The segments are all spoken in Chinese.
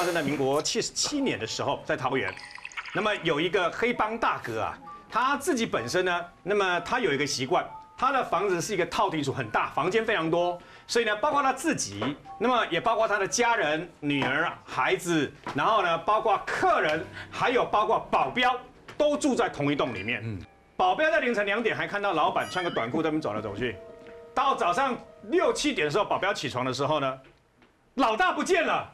发生在民国七十七年的时候，在桃园。那么有一个黑帮大哥啊，他自己本身呢，那么他有一个习惯，他的房子是一个套地主，很大，房间非常多，所以呢，包括他自己，那么也包括他的家人、女儿、孩子，然后呢，包括客人，还有包括保镖，都住在同一栋里面。嗯，保镖在凌晨两点还看到老板穿个短裤在那边走来走去，到早上六七点的时候，保镖起床的时候呢，老大不见了。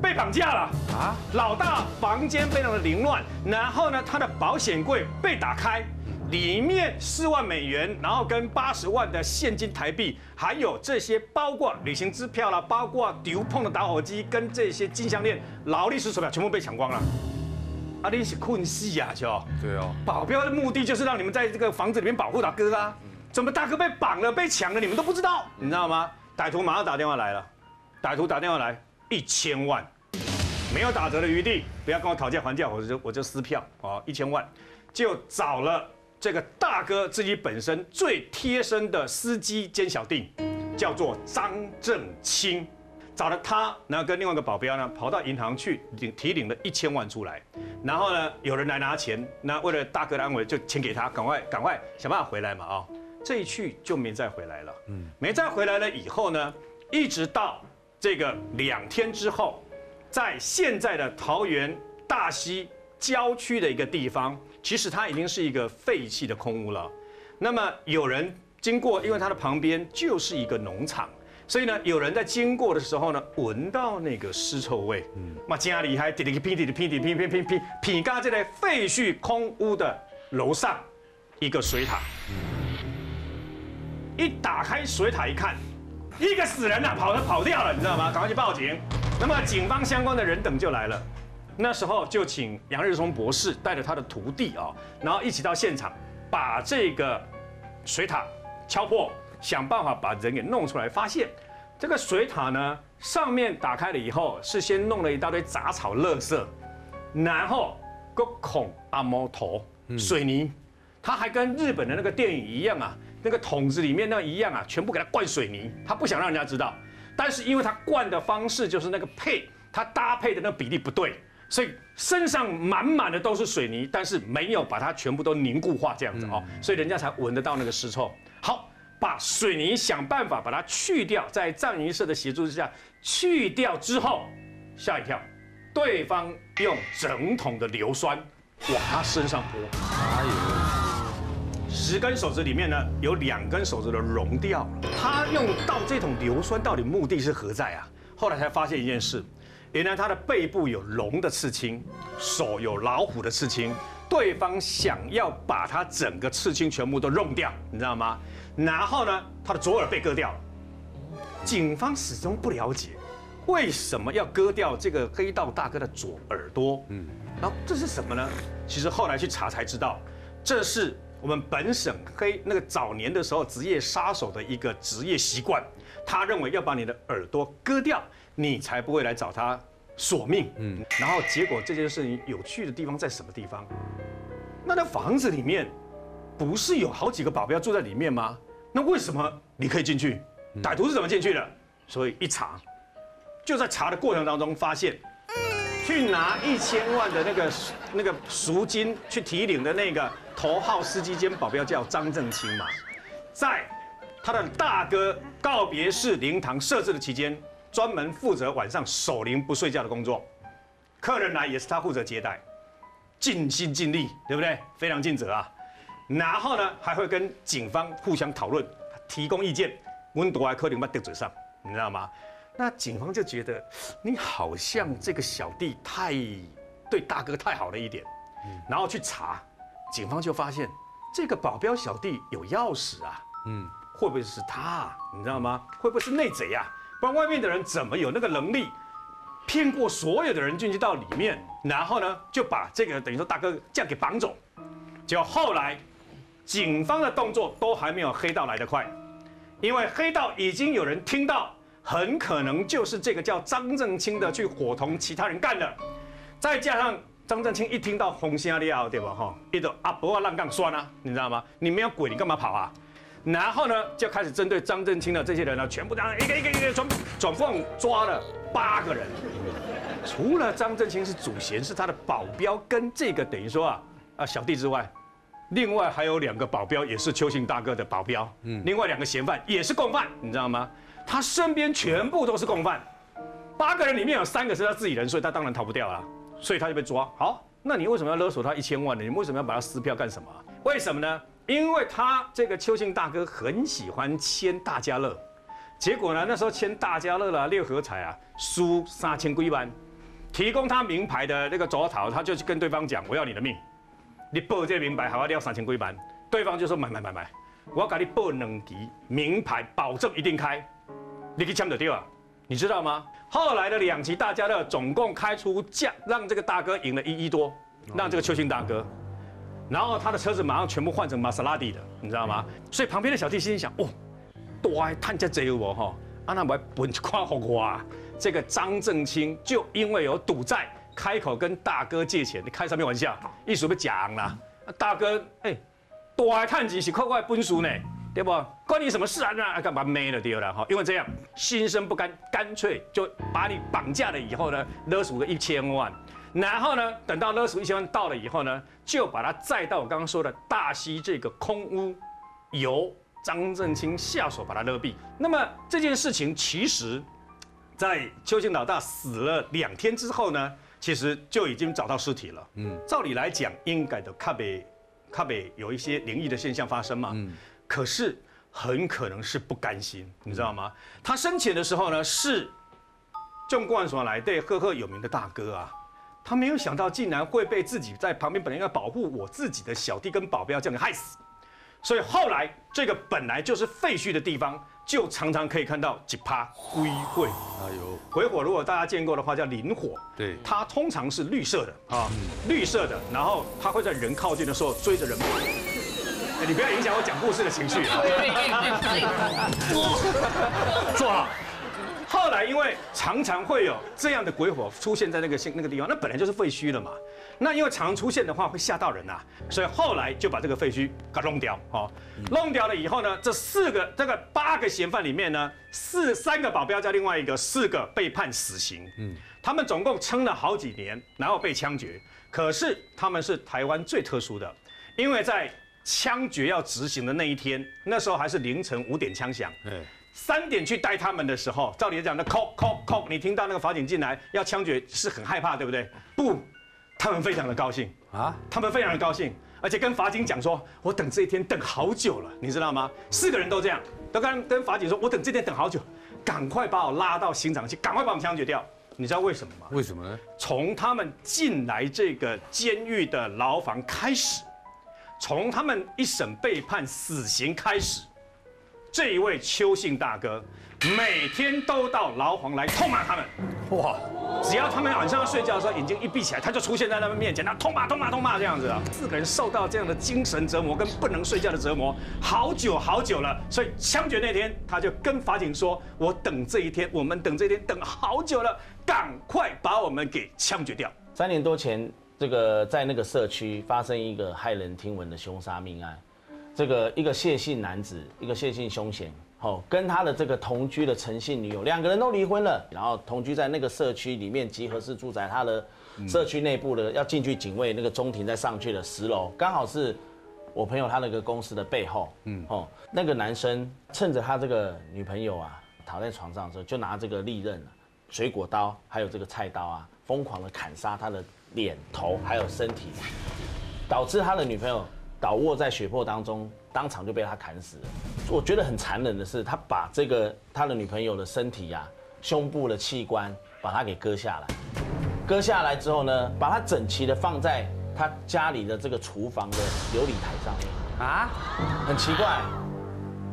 被绑架了啊！老大房间非常的凌乱，然后呢，他的保险柜被打开，里面四万美元，然后跟八十万的现金台币，还有这些包括旅行支票啦，包括丢碰的打火机跟这些金项链、劳力士手表全部被抢光了。啊，你是困死呀，就对哦。保镖的目的就是让你们在这个房子里面保护大哥啊。怎么大哥被绑了、被抢了，你们都不知道？你知道吗？歹徒马上打电话来了，歹徒打电话来。一千万，没有打折的余地，不要跟我讨价还价，我就我就撕票哦，一千万，就找了这个大哥自己本身最贴身的司机兼小弟，叫做张正清，找了他，然后跟另外一个保镖呢，跑到银行去领提领了一千万出来，然后呢，有人来拿钱，那为了大哥的安危，就钱给他，赶快赶快想办法回来嘛啊，这一去就没再回来了，嗯，没再回来了以后呢，一直到。这个两天之后，在现在的桃园大溪郊区的一个地方，其实它已经是一个废弃的空屋了。那么有人经过，因为它的旁边就是一个农场，所以呢，有人在经过的时候呢，闻到那个尸臭味。嗯，嘛，家里还滴滴噼滴滴噼滴噼噼噼噼噼嘎这类废墟空屋的楼上一个水塔。一打开水塔一看。一个死人呐，跑了跑掉了，你知道吗？赶快去报警。那么警方相关的人等就来了，那时候就请杨日松博士带着他的徒弟啊，然后一起到现场，把这个水塔敲破，想办法把人给弄出来。发现这个水塔呢，上面打开了以后，是先弄了一大堆杂草、垃圾，然后个孔阿毛头水泥，他还跟日本的那个电影一样啊。那个桶子里面那一样啊，全部给它灌水泥，他不想让人家知道。但是因为他灌的方式就是那个配，他搭配的那个比例不对，所以身上满满的都是水泥，但是没有把它全部都凝固化这样子哦，所以人家才闻得到那个尸臭。好，把水泥想办法把它去掉，在藏银社的协助之下去掉之后，吓一跳，对方用整桶的硫酸往他身上泼。哎呦！十根手指里面呢，有两根手指的融掉了。他用到这桶硫酸，到底目的是何在啊？后来才发现一件事，原来他的背部有龙的刺青，手有老虎的刺青。对方想要把他整个刺青全部都弄掉，你知道吗？然后呢，他的左耳被割掉了。警方始终不了解为什么要割掉这个黑道大哥的左耳朵。嗯，然后这是什么呢？其实后来去查才知道，这是。我们本省黑那个早年的时候，职业杀手的一个职业习惯，他认为要把你的耳朵割掉，你才不会来找他索命。嗯，然后结果这件事情有趣的地方在什么地方？那那房子里面不是有好几个保镖住在里面吗？那为什么你可以进去？歹徒是怎么进去的？所以一查，就在查的过程当中发现。去拿一千万的那个那个赎金去提领的那个头号司机兼保镖叫张正清嘛，在他的大哥告别式灵堂设置的期间，专门负责晚上守灵不睡觉的工作，客人来也是他负责接待，尽心尽力，对不对？非常尽责啊。然后呢，还会跟警方互相讨论，提供意见，温度还可能把得嘴上，你知道吗？那警方就觉得你好像这个小弟太对大哥太好了一点，然后去查，警方就发现这个保镖小弟有钥匙啊，嗯，会不会是他？你知道吗？会不会是内贼啊？不然外面的人怎么有那个能力骗过所有的人进去到里面，然后呢就把这个等于说大哥这样给绑走？结果后来警方的动作都还没有黑道来得快，因为黑道已经有人听到。很可能就是这个叫张正清的去伙同其他人干的，再加上张振清一听到红星利亚对吧哈，一都啊不要浪杠酸啊，你知道吗？你没有鬼，你干嘛跑啊？然后呢，就开始针对张振清的这些人呢，全部这样一个一个一个转转凤抓了八个人，除了张振清是主嫌，是他的保镖跟这个等于说啊啊小弟之外，另外还有两个保镖也是邱姓大哥的保镖，嗯，另外两个嫌犯也是共犯，你知道吗？他身边全部都是共犯，八个人里面有三个是他自己人，所以他当然逃不掉了，所以他就被抓。好，那你为什么要勒索他一千万呢？你为什么要把他撕票干什么？为什么呢？因为他这个邱姓大哥很喜欢签大家乐，结果呢，那时候签大家乐了、六合彩啊，输三千几万，提供他名牌的那个左桃，他就去跟对方讲：“我要你的命，你报这名牌，还要要三千几万。”对方就说：“买买买买，我要给你报两期名牌，保证一定开。”你去签得掉啊，你知道吗？后来的两期大家乐总共开出价，让这个大哥赢了一亿多，让这个邱姓大哥。然后他的车子马上全部换成玛莎拉蒂的，你知道吗？所以旁边的小弟心里想：哦，多爱探家贼我哈，啊那我本夸好夸。这个张正清就因为有赌债，开口跟大哥借钱，你开什么玩笑？一说被讲了，大哥哎，多爱探钱是靠我本事呢，对不？关你什么事啊？那干嘛没了丢了哈？因为这样心生不甘，干脆就把你绑架了以后呢，勒索个一千万。然后呢，等到勒索一千万到了以后呢，就把他载到我刚刚说的大溪这个空屋，由张正清下手把他勒毙。那么这件事情其实，在邱姓老大死了两天之后呢，其实就已经找到尸体了。嗯，照理来讲，应该的卡北卡北有一些灵异的现象发生嘛。嗯，可是很可能是不甘心，你知道吗？他生前的时候呢，是众冠所来对赫赫有名的大哥啊。他没有想到，竟然会被自己在旁边本来应该保护我自己的小弟跟保镖这样害死，所以后来这个本来就是废墟的地方，就常常可以看到几趴灰灰。哎呦，鬼火如果大家见过的话，叫磷火。对，它通常是绿色的啊，绿色的，然后它会在人靠近的时候追着人跑。你不要影响我讲故事的情绪。坐好。后来因为常常会有这样的鬼火出现在那个那个地方，那本来就是废墟了嘛。那因为常出现的话会吓到人呐，所以后来就把这个废墟给弄掉。哦，弄掉了以后呢，这四个这个八个嫌犯里面呢，四三个保镖加另外一个四个被判死刑。嗯，他们总共撑了好几年，然后被枪决。可是他们是台湾最特殊的，因为在枪决要执行的那一天，那时候还是凌晨五点枪响。三点去带他们的时候，照理讲，那扣扣扣，你听到那个法警进来要枪决，是很害怕，对不对？不，他们非常的高兴啊，他们非常的高兴，而且跟法警讲说，我等这一天等好久了，你知道吗？四个人都这样，都跟跟法警说，我等这天等好久，赶快把我拉到刑场去，赶快把我们枪决掉。你知道为什么吗？为什么呢？从他们进来这个监狱的牢房开始，从他们一审被判死刑开始。这一位邱姓大哥，每天都到牢房来痛骂他们。哇！只要他们晚上要睡觉的时候，眼睛一闭起来，他就出现在他们面前，那痛骂、痛骂、痛骂这样子啊。四个人受到这样的精神折磨跟不能睡觉的折磨，好久好久了。所以枪决那天，他就跟法警说：“我等这一天，我们等这一天等好久了，赶快把我们给枪决掉。”三年多前，这个在那个社区发生一个骇人听闻的凶杀命案。这个一个谢姓男子，一个谢姓凶嫌，好，跟他的这个同居的陈姓女友，两个人都离婚了，然后同居在那个社区里面集合式住宅，他的社区内部的要进去警卫那个中庭再上去的十楼，刚好是我朋友他那个公司的背后，嗯，哦，那个男生趁着他这个女朋友啊躺在床上的时候，就拿这个利刃、水果刀还有这个菜刀啊，疯狂的砍杀他的脸、头还有身体，导致他的女朋友。倒卧在血泊当中，当场就被他砍死了。我觉得很残忍的是，他把这个他的女朋友的身体呀，胸部的器官，把它给割下来。割下来之后呢，把它整齐的放在他家里的这个厨房的琉璃台上面啊，很奇怪。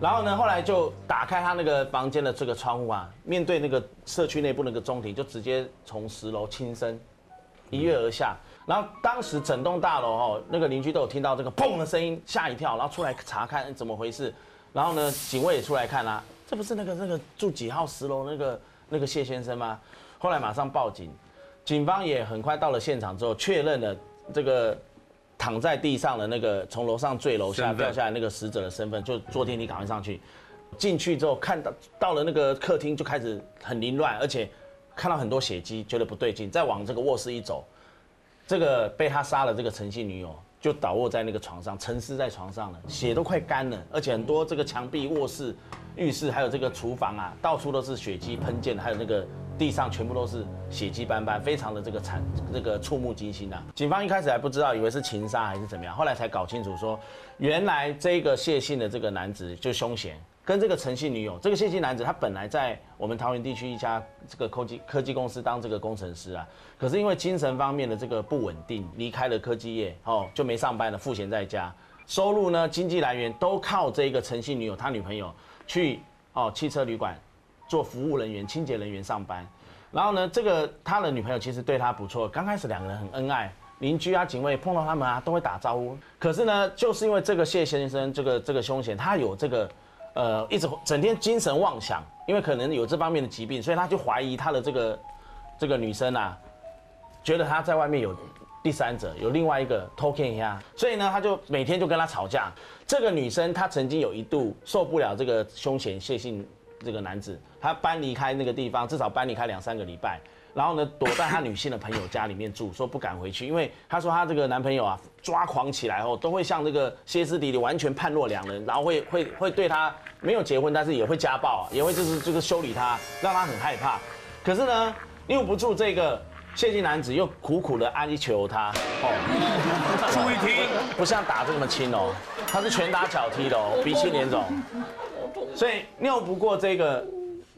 然后呢，后来就打开他那个房间的这个窗户啊，面对那个社区内部那个中庭，就直接从十楼轻生，一跃而下。然后当时整栋大楼哦，那个邻居都有听到这个砰的声音，吓一跳，然后出来查看怎么回事。然后呢，警卫也出来看啦，这不是那个那个住几号十楼那个那个谢先生吗？后来马上报警，警方也很快到了现场之后，确认了这个躺在地上的那个从楼上坠楼下掉下来那个死者的身份，就坐电梯赶快上去。进去之后看到到了那个客厅就开始很凌乱，而且看到很多血迹，觉得不对劲，再往这个卧室一走，这个被他杀了这个陈姓女友就倒卧在那个床上，沉尸在床上了，血都快干了，而且很多这个墙壁、卧室、浴室还有这个厨房啊，到处都是血迹喷溅，还有那个地上全部都是血迹斑斑，非常的这个惨，这个触目惊心啊！警方一开始还不知道，以为是情杀还是怎么样，后来才搞清楚说，原来这个谢姓的这个男子就凶险。跟这个陈姓女友，这个谢姓男子，他本来在我们桃园地区一家这个科技科技公司当这个工程师啊，可是因为精神方面的这个不稳定，离开了科技业哦，就没上班了，赋闲在家，收入呢，经济来源都靠这个陈姓女友他女朋友去哦汽车旅馆做服务人员、清洁人员上班，然后呢，这个他的女朋友其实对他不错，刚开始两个人很恩爱，邻居啊、警卫碰到他们啊都会打招呼，可是呢，就是因为这个谢先生这个这个凶险，他有这个。呃，一直整天精神妄想，因为可能有这方面的疾病，所以他就怀疑他的这个这个女生啊，觉得他在外面有第三者，有另外一个偷看一下，所以呢，他就每天就跟他吵架。这个女生她曾经有一度受不了这个凶险谢姓这个男子，她搬离开那个地方，至少搬离开两三个礼拜。然后呢，躲在她女性的朋友家里面住，说不敢回去，因为她说她这个男朋友啊，抓狂起来后都会像这个歇斯底里，完全判若两人，然后会会会对她没有结婚，但是也会家暴啊，也会就是就是修理她，让她很害怕。可是呢，拗不住这个谢姓男子，又苦苦的哀求她，哦，注意听，不像打这么轻哦，他是拳打脚踢的哦，鼻青脸肿，所以拗不过这个。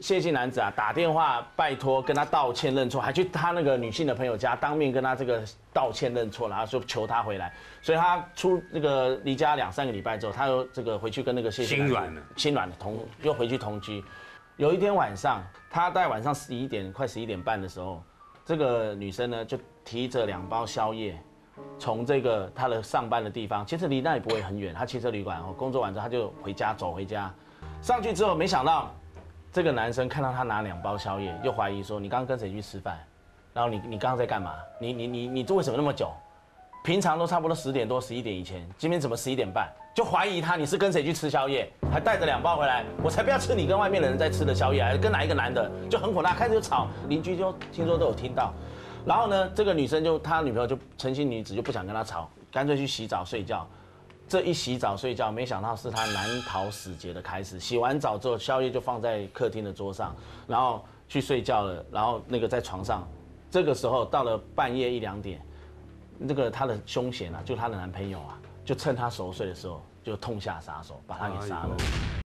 谢姓男子啊，打电话拜托跟他道歉认错，还去他那个女性的朋友家当面跟他这个道歉认错，然后说求他回来。所以他出那个离家两三个礼拜之后，他又这个回去跟那个谢姓心软了，心软了同又回去同居。有一天晚上，他在晚上十一点快十一点半的时候，这个女生呢就提着两包宵夜，从这个她的上班的地方，其实离那也不会很远，她汽车旅馆哦，工作完之后他就回家走回家，上去之后没想到。这个男生看到他拿两包宵夜，又怀疑说：“你刚刚跟谁去吃饭？然后你你刚刚在干嘛？你你你你这为什么那么久？平常都差不多十点多十一点以前，今天怎么十一点半？就怀疑他你是跟谁去吃宵夜，还带着两包回来？我才不要吃你跟外面的人在吃的宵夜，还是跟哪一个男的？就很火大，开始就吵，邻居就听说都有听到。然后呢，这个女生就他女朋友就诚心女子就不想跟他吵，干脆去洗澡睡觉。”这一洗澡睡觉，没想到是他难逃死劫的开始。洗完澡之后，宵夜就放在客厅的桌上，然后去睡觉了。然后那个在床上，这个时候到了半夜一两点，那个他的凶险啊，就他的男朋友啊，就趁他熟睡的时候，就痛下杀手，把他给杀了。